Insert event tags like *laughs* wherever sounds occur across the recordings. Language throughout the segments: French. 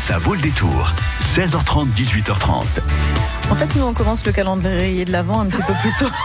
Ça vaut le détour. 16h30, 18h30. En fait, nous, on commence le calendrier de l'avant un petit peu plus tôt. *laughs*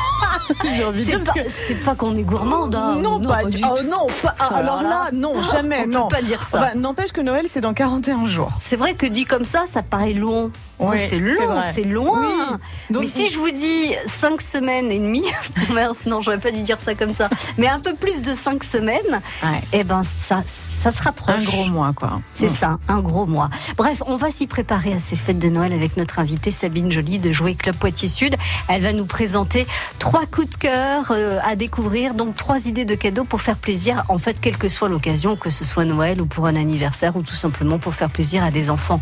C'est pas, que- c'est pas qu'on est gourmande. hein. Non, pas du oh, non, pas- ah, alors là, non, jamais, on peut non. pas dire ça. Bah, N'empêche que Noël, c'est dans 41 jours. C'est vrai que dit comme ça, ça paraît long. Oh, Oui, c'est long, c'est loin. Oui. Donc, Mais si je vous dis 5 semaines et demie, *laughs* mince, non, j'aurais pas dû dire ça comme ça, mais un peu plus de 5 semaines, Ouais. eh ben ça, ça se rapproche. Un gros mois, quoi. C'est ça, un gros mois. Bref, on va s'y préparer à ces fêtes de Noël avec notre invitée Sabine Joly de Jouer Club Poitiers Sud. Elle va nous présenter trois coups de cœur euh, à découvrir, donc trois idées de cadeaux pour faire plaisir, en fait, quelle que soit l'occasion, que ce soit Noël ou pour un anniversaire ou tout simplement pour faire plaisir à des enfants.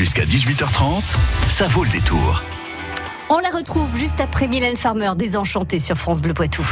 Jusqu'à 18h30, ça vaut le détour. On la retrouve juste après Mylène Farmer, Désenchantée sur France Bleu Poitou.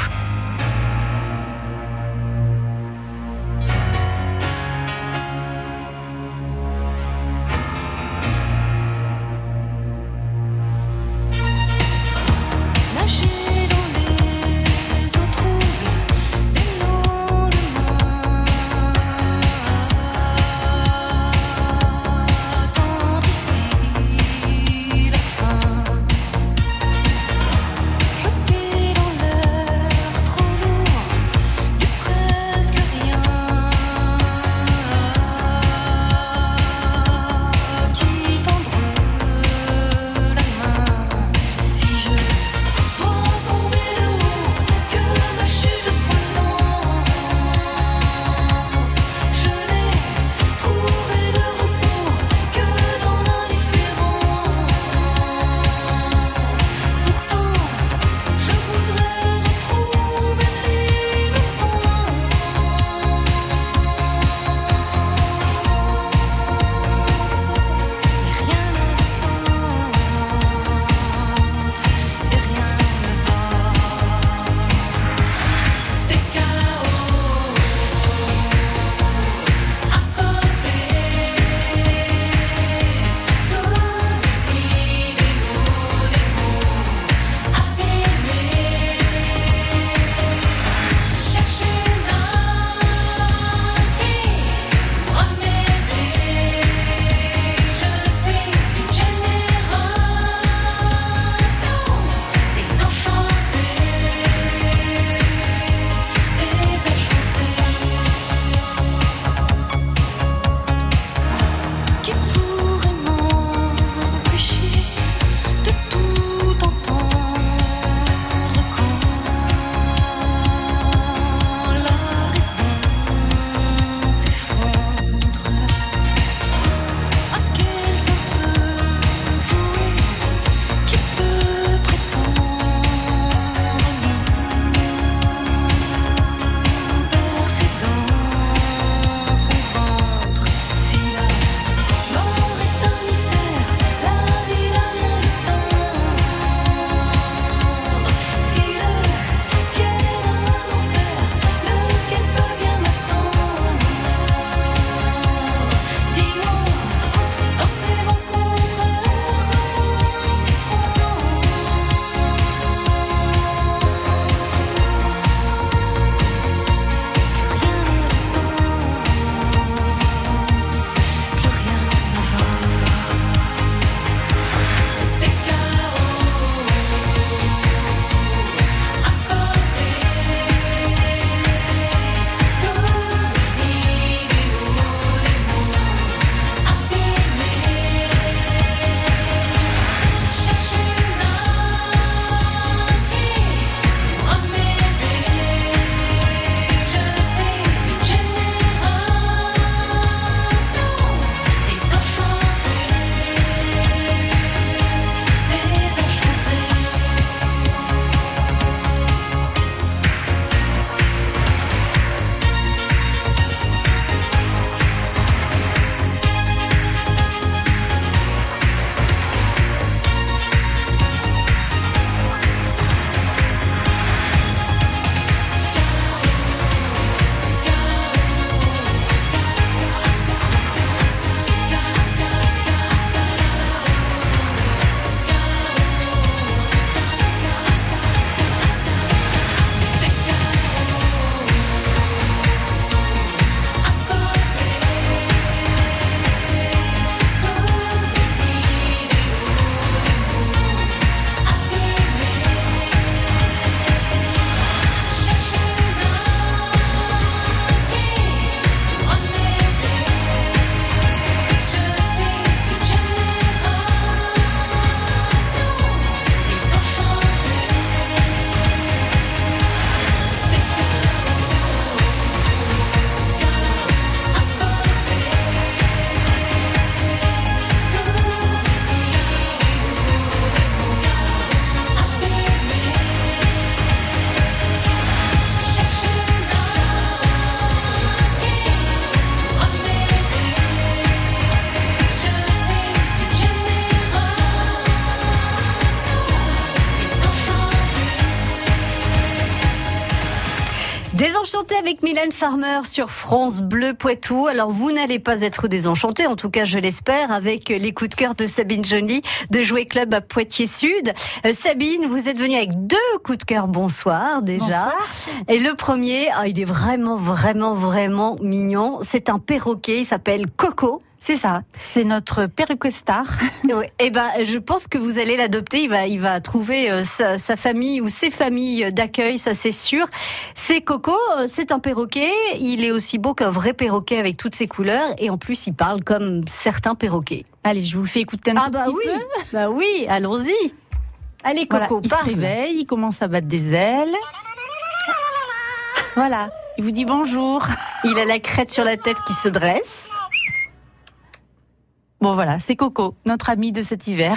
Désenchanté avec Mylène Farmer sur France Bleu Poitou. Alors vous n'allez pas être désenchanté, en tout cas je l'espère, avec les coups de cœur de Sabine Joly de Jouer Club à Poitiers Sud. Euh, Sabine, vous êtes venue avec deux coups de cœur. Bonsoir déjà. Bonsoir. Et le premier, ah, il est vraiment, vraiment, vraiment mignon. C'est un perroquet, il s'appelle Coco. C'est ça, c'est notre perruque star. *laughs* Ouais. Eh ben, je pense que vous allez l'adopter. Il va, il va trouver euh, sa, sa famille ou ses familles d'accueil, ça c'est sûr. C'est Coco, euh, c'est un perroquet. Il est aussi beau qu'un vrai perroquet avec toutes ses couleurs et en plus il parle comme certains perroquets. Allez, je vous le fais écouter un Ah bah petit oui, peu. bah oui, allons-y. Allez Voilà, Coco, il se réveille, il commence à battre des ailes. Voilà, il vous dit bonjour. Il a la crête sur la tête qui se dresse. Bon voilà, c'est Coco, notre ami de cet hiver.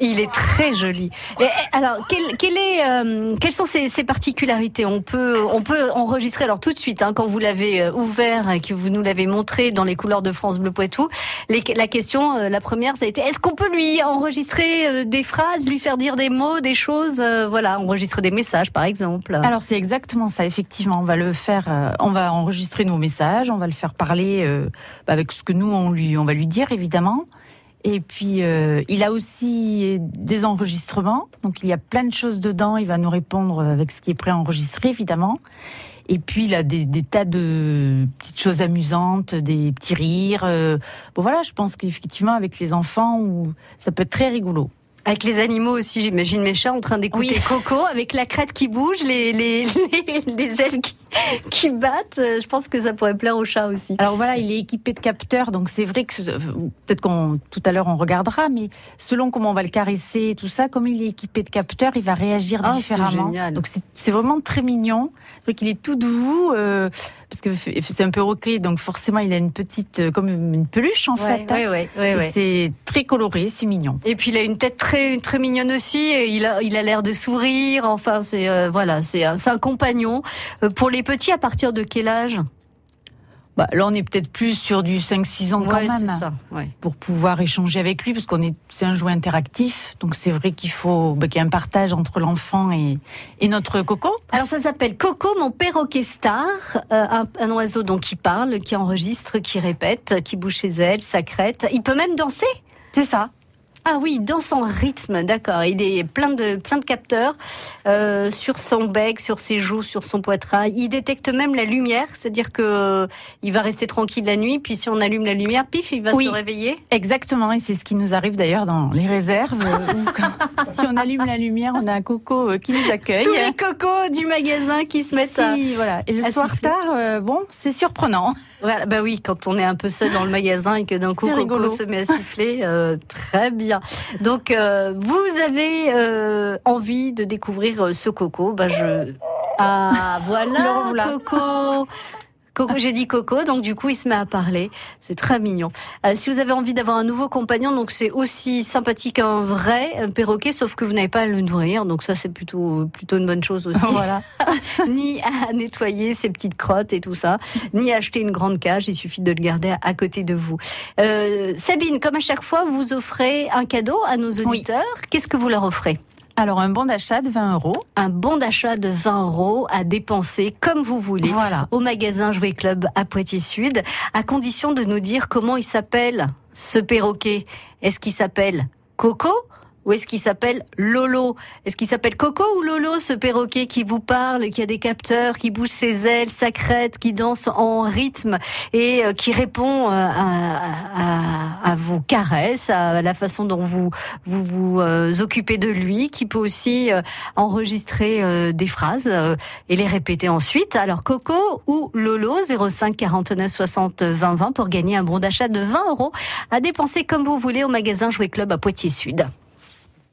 Il est très joli. Et, alors, quelle, quelle est, euh, quelles sont ses, particularités? On peut, on peut enregistrer alors tout de suite hein, quand vous l'avez euh, ouvert et que vous nous l'avez montré dans les couleurs de France Bleu Poitou. Les, la question, euh, la première, ça a été est-ce qu'on peut lui enregistrer euh, des phrases, lui faire dire des mots, des choses, voilà, enregistrer des messages par exemple? Alors c'est exactement ça, effectivement. On va le faire, on va enregistrer nos messages, on va le faire parler bah, avec ce que nous on lui, on va lui dire évidemment. Et puis euh, il a aussi des enregistrements, donc il y a plein de choses dedans. Il va nous répondre avec ce qui est préenregistré évidemment. Et puis il a des, des tas de petites choses amusantes, des petits rires. euh. Bon voilà, je pense qu'effectivement avec les enfants, ça peut être très rigolo. Avec les animaux aussi, j'imagine mes chats en train d'écouter Oui. Coco, avec la crête qui bouge, les, les, *laughs* les, les ailes qui, *laughs* qui battent. Euh, Je pense que ça pourrait plaire aux chats aussi. Alors voilà, il est équipé de capteurs, donc c'est vrai que peut-être qu'on tout à l'heure on regardera, mais selon comment on va le caresser, et tout ça, comme il est équipé de capteurs, il va réagir c'est différemment. génial. Donc c'est- vraiment très mignon. Vrai qu'il est tout doux, euh, parce que c'est un peu roqué, donc forcément il a une petite, euh, comme une peluche en Ouais, fait. hein. ouais, ouais, ouais. C'est très coloré, c'est mignon. Et puis il a une tête très très mignonne aussi. Et il a il a l'air de sourire. Enfin c'est euh, voilà c'est un, un compagnon pour les petits à partir de quel âge? Bah, là on est peut-être plus sur du 5-6 ans quand Ouais, même. ça. Ouais. pour pouvoir échanger avec lui, parce qu'on est, c'est un jouet interactif. Donc c'est vrai qu'il faut bah, qu'il y ait un partage entre l'enfant et, et notre coco. Alors ça s'appelle Coco, mon perroquet star, euh, un, un oiseau donc qui parle, qui enregistre, qui répète, qui bouge ses ailes, sa crête. Il peut même danser? C'est ça. Ah oui, dans son rythme, d'accord. Il est plein de plein de capteurs euh, sur son bec, sur ses joues, sur son poitrail. Il détecte même la lumière, c'est-à-dire que euh, il va rester tranquille la nuit. Puis si on allume la lumière, pif, il va Oui. se réveiller. Exactement, et c'est ce qui nous arrive d'ailleurs dans les réserves. euh, où quand- *laughs* si on allume la lumière, on a un coco euh, qui nous accueille. Tous les cocos du magasin qui se mettent à. Voilà. Et le soir siffler. tard, euh, bon, c'est surprenant. Voilà, bah oui, quand on est un peu seul dans le magasin et que d'un coup Coco se met à siffler, très bien. Donc euh, vous avez euh, envie de découvrir euh, ce Coco, bah je ah *laughs* voilà. Coco. Coco, j'ai dit Coco, donc du coup il se met à parler. C'est très mignon. Euh, si vous avez envie d'avoir un nouveau compagnon, donc c'est aussi sympathique qu'un vrai euh, perroquet, sauf que vous n'avez pas à le nourrir, donc ça c'est plutôt plutôt une bonne chose aussi. *laughs* voilà. *laughs* ni à nettoyer ses petites crottes et tout ça, ni à acheter une grande cage. Il suffit de le garder à, à côté de vous. Euh, Sabine, comme à chaque fois, vous offrez un cadeau à nos auditeurs. Qu'est-ce que vous leur offrez? Alors un bon d'achat de 20 euros. Un bon d'achat de 20 euros à dépenser comme vous voulez. Voilà. Au magasin Jouet Club à Poitiers Sud, à condition de nous dire comment il s'appelle ce perroquet. Est-ce qu'il s'appelle Coco ou est-ce qu'il s'appelle Lolo Est-ce qu'il s'appelle Coco ou Lolo, ce perroquet qui vous parle, qui a des capteurs, qui bouge ses ailes, sa crête, qui danse en rythme et euh, qui répond euh, à, à- à vos caresses, à la façon dont vous vous, euh, occupez de lui, qui peut aussi enregistrer des phrases et les répéter ensuite. Alors Coco ou Lolo 05 49 60 20 20 pour gagner un bon d'achat de 20 euros à dépenser comme vous voulez au magasin Jouet Club à Poitiers Sud.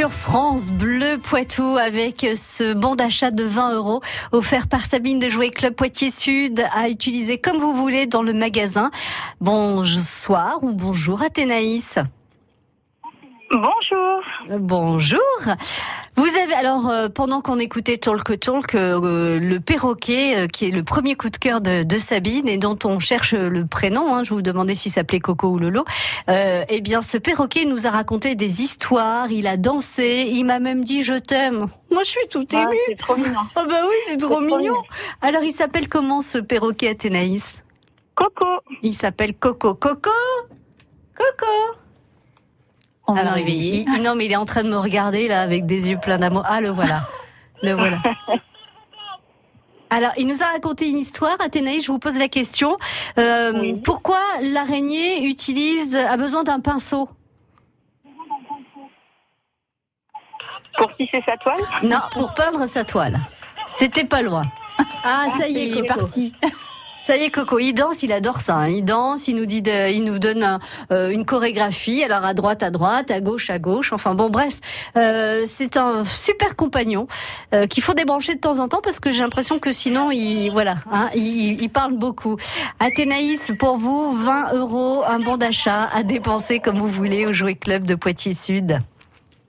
Sur France Bleu Poitou avec ce bon d'achat de 20 euros offert par Sabine de Jouet Club Poitiers Sud à utiliser comme vous voulez dans le magasin. Bonsoir ou bonjour Athénaïs. Bonjour. Bonjour. Vous avez alors euh, pendant qu'on écoutait Talk Talk, euh, le perroquet euh, qui est le premier coup de cœur de, de Sabine et dont on cherche le prénom. hein, je vous demandais s'il s'appelait Coco ou Lolo. Euh, eh bien, ce perroquet nous a raconté des histoires. Il a dansé. Il m'a même dit je t'aime. Moi, je suis tout Ah, émue. c'est trop mignon. Oh *laughs* bah oui, c'est trop C'est trop mignon. mignon. Alors, il s'appelle comment ce perroquet Athénaïs? Coco. Il s'appelle Coco. Coco. Coco. On va Alors, le il, réveiller. il- non, mais il est en train de me regarder là avec des yeux pleins d'amour. Ah, le voilà. Le voilà. *laughs* Alors, il nous a raconté une histoire. Athénaïs, je vous pose la question. Euh, Oui. Pourquoi l'araignée utilise, a besoin d'un pinceau Pour tisser sa toile? Non, pour peindre sa toile. C'était pas loin. Ah, ça y est, Il est parti. Ça y est, Coco, il danse, il adore ça. hein. Il danse, il nous dit, il nous donne euh, une chorégraphie. Alors à droite, à droite, à gauche, à gauche. Enfin bon, bref, euh, c'est un super compagnon euh, qu'il faut débrancher de temps en temps parce que j'ai l'impression que sinon, il, voilà, hein, il, il parle beaucoup. Athénaïs, pour vous, 20 euros, un bon d'achat à dépenser comme vous voulez au Jouet Club de Poitiers Sud.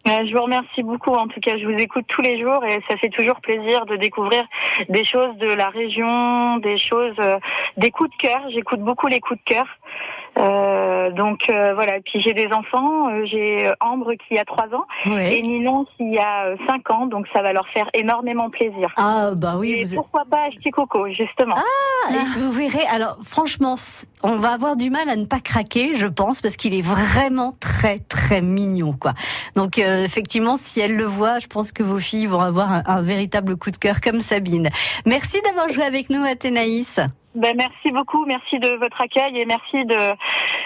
Euh, Je vous remercie beaucoup. En tout cas, je vous écoute tous les jours et ça fait toujours plaisir de découvrir des choses de la région, des choses, euh, des coups de cœur. J'écoute beaucoup les coups de cœur. Euh, donc euh, voilà. Et puis j'ai des enfants. Euh, J'ai Ambre qui a 3 ans et Ouais. Ninon qui a euh, 5 ans. Donc ça va leur faire énormément plaisir. Ah bah oui, et vous, pourquoi pas acheter Coco justement Ah, et vous verrez, alors franchement, on va avoir du mal à ne pas craquer, je pense, parce qu'il est vraiment très très mignon, quoi. Donc euh, effectivement, si elles le voient, je pense que vos filles vont avoir un, un véritable coup de cœur comme Sabine. Merci d'avoir joué avec nous, Athénaïs. Ben, merci beaucoup, merci de votre accueil et merci de,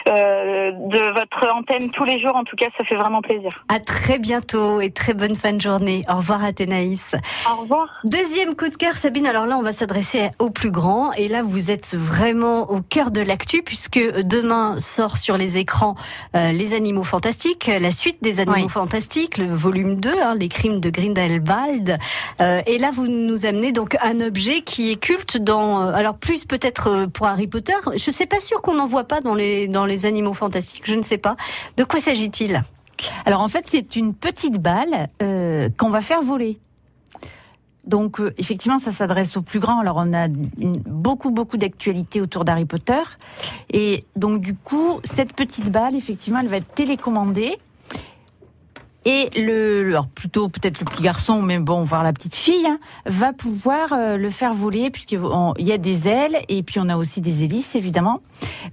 euh, de votre antenne tous les jours. En tout cas, ça fait vraiment plaisir. À très bientôt et très bonne fin de journée. Au revoir, Athénaïs. Au revoir. Deuxième coup de cœur, Sabine. Alors là, on va s'adresser au plus grand. Et là, vous êtes vraiment au cœur de l'actu puisque demain sort sur les écrans euh, Les Animaux Fantastiques, la suite des Animaux Oui. Fantastiques, le volume 2, hein, les crimes de Grindelwald. Euh, et là, vous nous amenez donc un objet qui est culte dans, euh, alors plus peut-être euh, pour Harry Potter. Je sais pas sûr qu'on n'en voit pas dans les, dans les Animaux Fantastiques. Je ne sais pas. De quoi s'agit-il? Alors en fait, c'est une petite balle euh, qu'on va faire voler. Donc euh, effectivement, ça s'adresse aux plus grands. Alors on a beaucoup beaucoup d'actualités autour d'Harry Potter et donc du coup, cette petite balle, effectivement, elle va être télécommandée. Et le, alors plutôt peut-être le petit garçon, mais bon, voir la petite fille, hein, va pouvoir euh, le faire voler puisqu'il y a des ailes et puis on a aussi des hélices évidemment.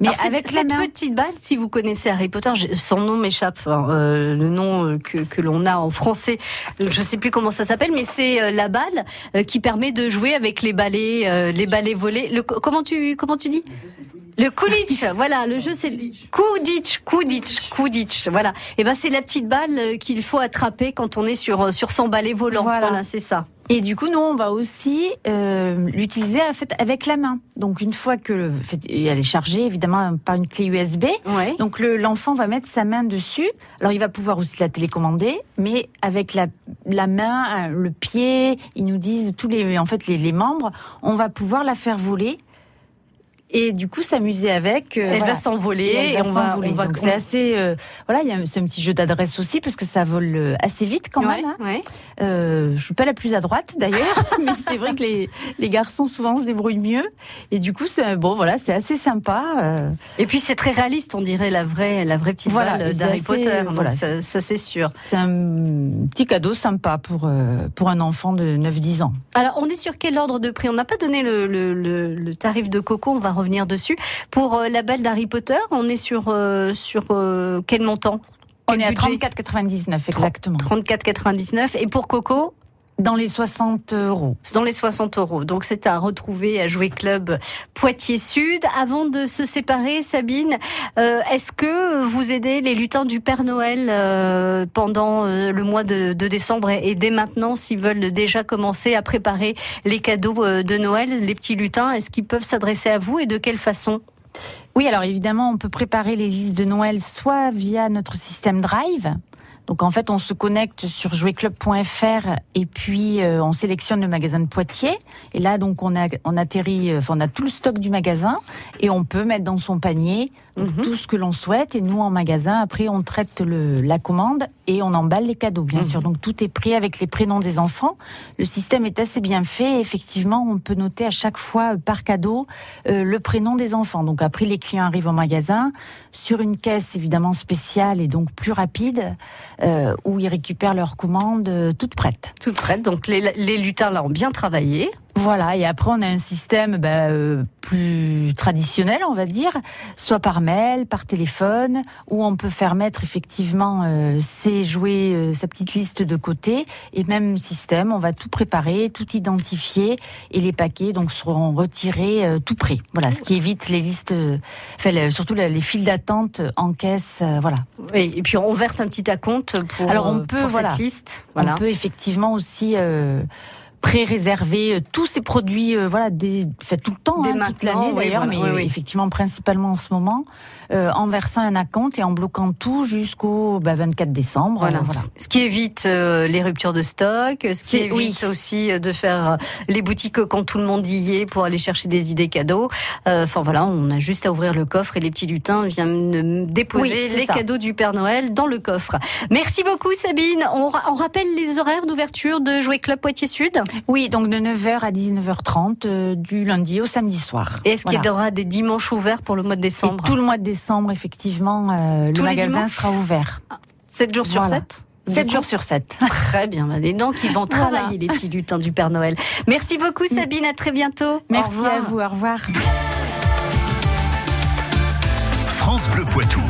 Mais Alors, cette- avec la cette main, petite balle, si vous connaissez Harry Potter, son nom m'échappe, hein, euh, le nom euh, que, que l'on a en français, je sais plus comment ça s'appelle, mais c'est euh, la balle euh, qui permet de jouer avec les balais, euh, les balais volés. Le, comment tu comment tu dis? Le Quidditch, *laughs* voilà, le jeu c'est Quidditch, Quidditch, Quidditch, voilà. Et ben c'est la petite balle euh, qu'il faut attraper quand on est sur euh, sur son balai volant. Voilà. Voilà, c'est ça. Et du coup, nous, on va aussi euh, l'utiliser en fait, avec la main. Donc, une fois que le- elle est chargée, évidemment, par une clé USB. Ouais. Donc, le- l'enfant va mettre sa main dessus. Alors, il va pouvoir aussi la télécommander, mais avec la, la main, euh, le pied, ils nous disent tous les, en fait, les, les membres, on va pouvoir la faire voler. Et du coup, s'amuser avec. euh, Elle voilà. va s'envoler Et on va, on va c'est assez. euh, voilà, il y a un petit jeu d'adresse aussi parce que ça vole euh, assez vite quand Ouais, même. hein. ouais. Euh, je suis pas la plus à droite d'ailleurs, *laughs* mais c'est vrai que les, les garçons souvent se débrouillent mieux. Et du coup, c'est bon, voilà, c'est assez sympa. Et puis c'est très réaliste, on dirait la vraie, la vraie petite Voilà, balle d'Harry Potter. Voilà, ça, ça, c'est sûr. c'est un petit cadeau sympa pour pour un enfant de 9-10 ans. Alors on est sur quel ordre de prix? On n'a pas donné le, le, le, le tarif de Coco, on va revenir dessus. Pour euh, la balle d'Harry Potter, on est sur sur sur euh, quel montant? On est à budget? 34,99 exactement. 34,99 et pour Coco? Dans les 60 euros. dans les 60 euros. Donc c'est à retrouver à Jouer Club Poitiers Sud. Avant de se séparer, Sabine, euh, est-ce que vous aidez les lutins du Père Noël euh, pendant euh, le mois de, de décembre et, et dès maintenant, s'ils veulent déjà commencer à préparer les cadeaux de Noël, les petits lutins, est-ce qu'ils peuvent s'adresser à vous et de quelle façon? Oui, alors évidemment, on peut préparer les listes de Noël soit via notre système Drive. Donc en fait, on se connecte sur jouetclub.fr et puis euh, on sélectionne le magasin de Poitiers. Et là, donc on on atterrit, euh, enfin on a tout le stock du magasin et on peut mettre dans son panier donc, Mhm. tout ce que l'on souhaite. Et nous, en magasin, après, on traite le, la commande et on emballe les cadeaux, bien Mhm. sûr. Donc tout est pris avec les prénoms des enfants. Le système est assez bien fait. Et effectivement, on peut noter à chaque fois euh, par cadeau euh, le prénom des enfants. Donc après, les clients arrivent au magasin sur une caisse évidemment spéciale et donc plus rapide, euh, où ils récupèrent leur commande toute prête. Toute prête. Donc les, les lutins là ont bien travaillé. Voilà, et après on a un système bah, euh, plus traditionnel, on va dire, soit par mail, par téléphone, où on peut faire mettre effectivement euh, ses jouets, euh, sa petite liste de côté, et même système, on va tout préparer, tout identifier, et les paquets donc seront retirés euh, tout prêts. Voilà, ce qui évite les listes, euh, enfin, surtout les, les files d'attente en caisse, euh, voilà. Oui, et puis on verse un petit acompte pour, Alors, on peut, pour voilà. cette liste. Voilà. On peut effectivement aussi euh, pré-réserver euh, tous ces produits, euh, voilà, des, fait tout le temps, hein, toute l'année oui, d'ailleurs, voilà, mais oui, oui. effectivement principalement en ce moment, euh, en versant un acompte et en bloquant tout jusqu'au bah, 24 décembre. Voilà. voilà. Ce qui évite euh, les ruptures de stock, ce qui évite aussi euh, de faire euh, les boutiques quand tout le monde y est pour aller chercher des idées cadeaux. Euh, Enfin voilà, on a juste à ouvrir le coffre et les petits lutins viennent déposer les ça. cadeaux du Père Noël dans le coffre. Merci beaucoup Sabine. On, on rappelle les horaires d'ouverture de Jouet Club Poitiers Sud? Oui, donc de 9h à 19h30 euh, du lundi au samedi soir. Et est-ce qu'il y aura des dimanches ouverts pour le mois de Et décembre? tout le mois de décembre, effectivement, euh, Tous le les magasin dimanches? sera ouvert. 7 jours sur Voilà. 7 7 jours sur 7. *laughs* Très bien, bah, des dents qui vont Voilà. travailler les petits lutins du Père Noël. Merci beaucoup Sabine, à très bientôt. Au Merci à vous, au revoir. France Bleu Poitou.